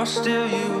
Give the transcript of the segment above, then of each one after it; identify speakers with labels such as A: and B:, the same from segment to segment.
A: Or still you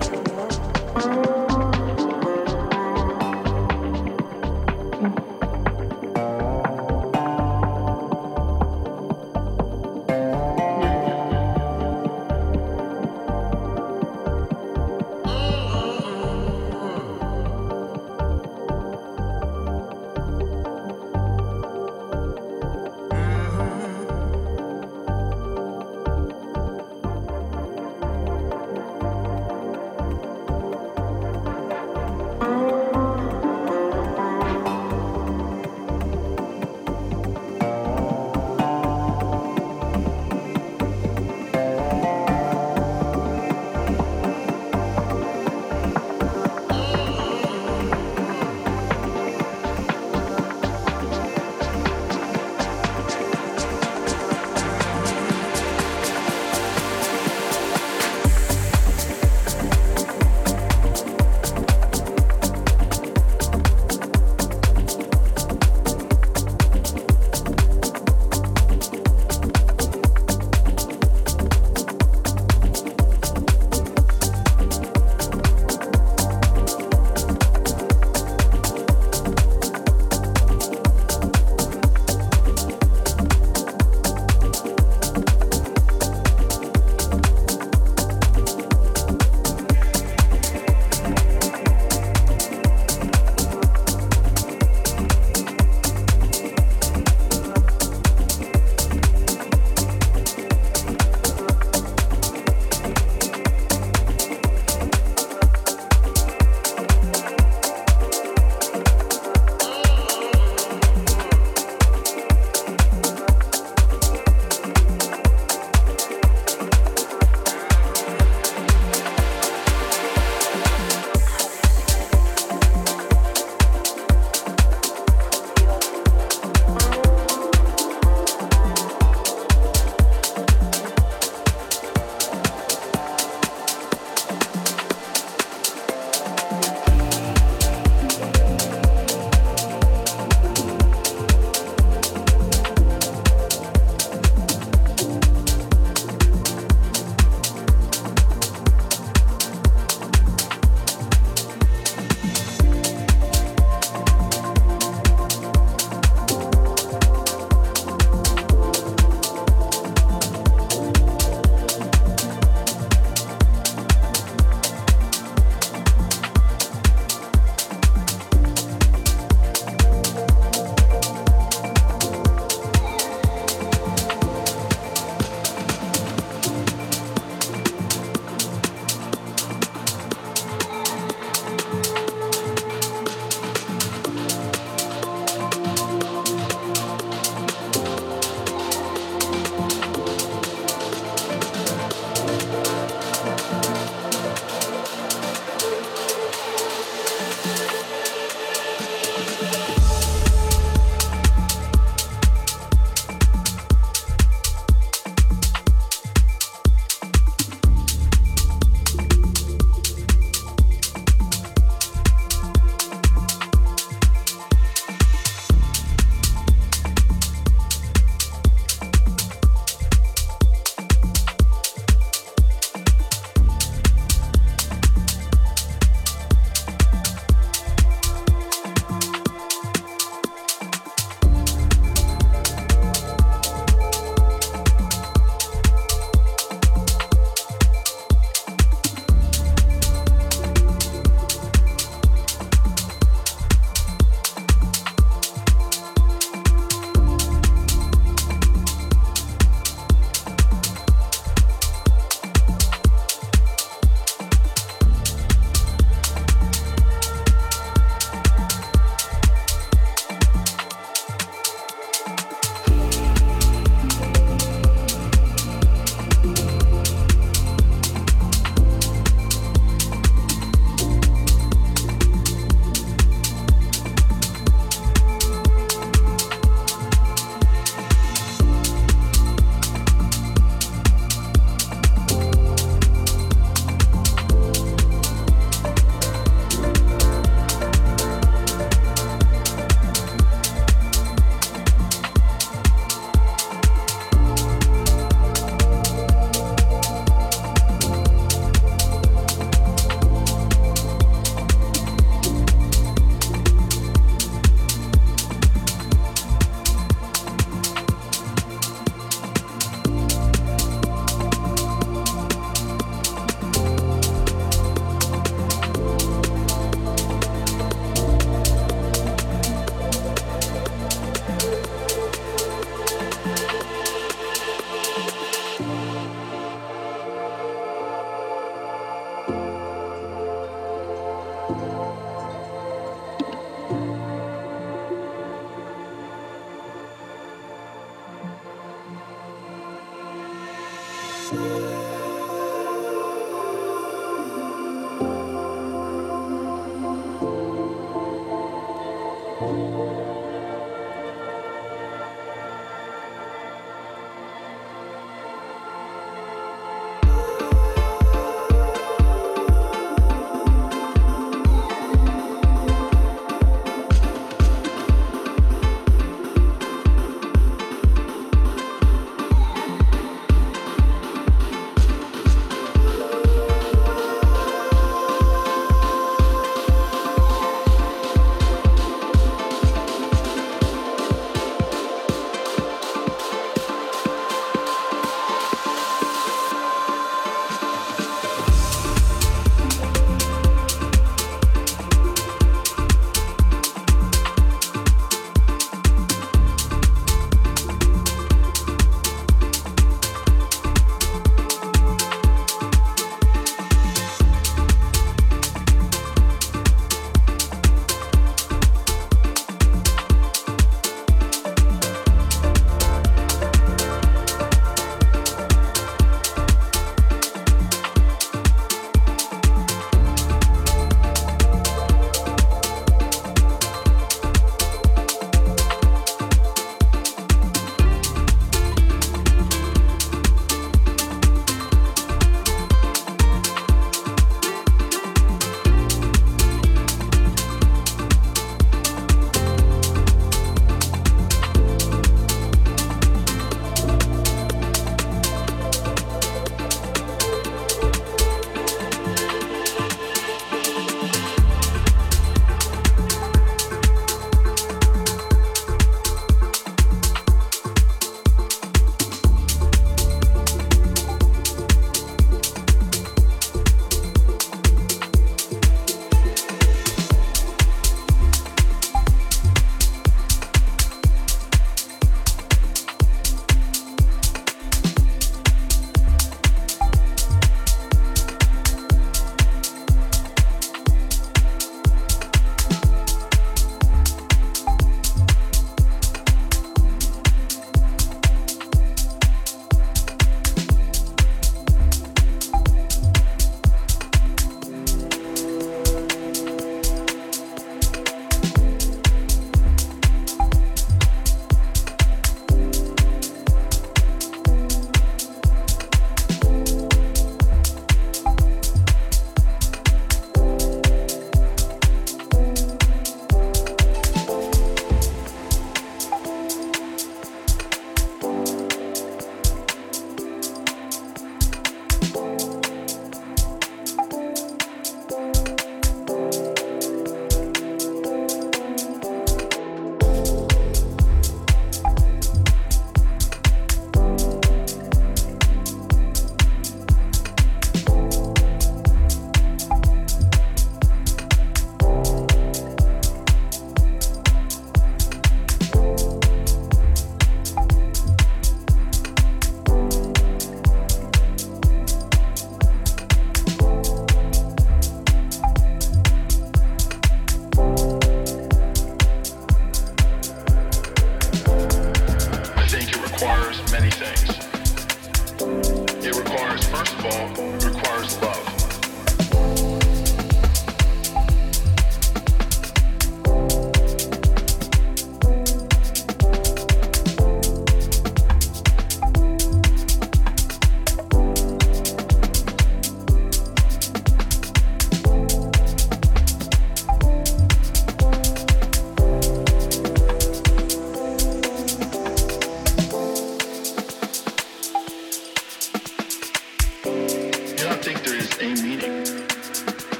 B: love.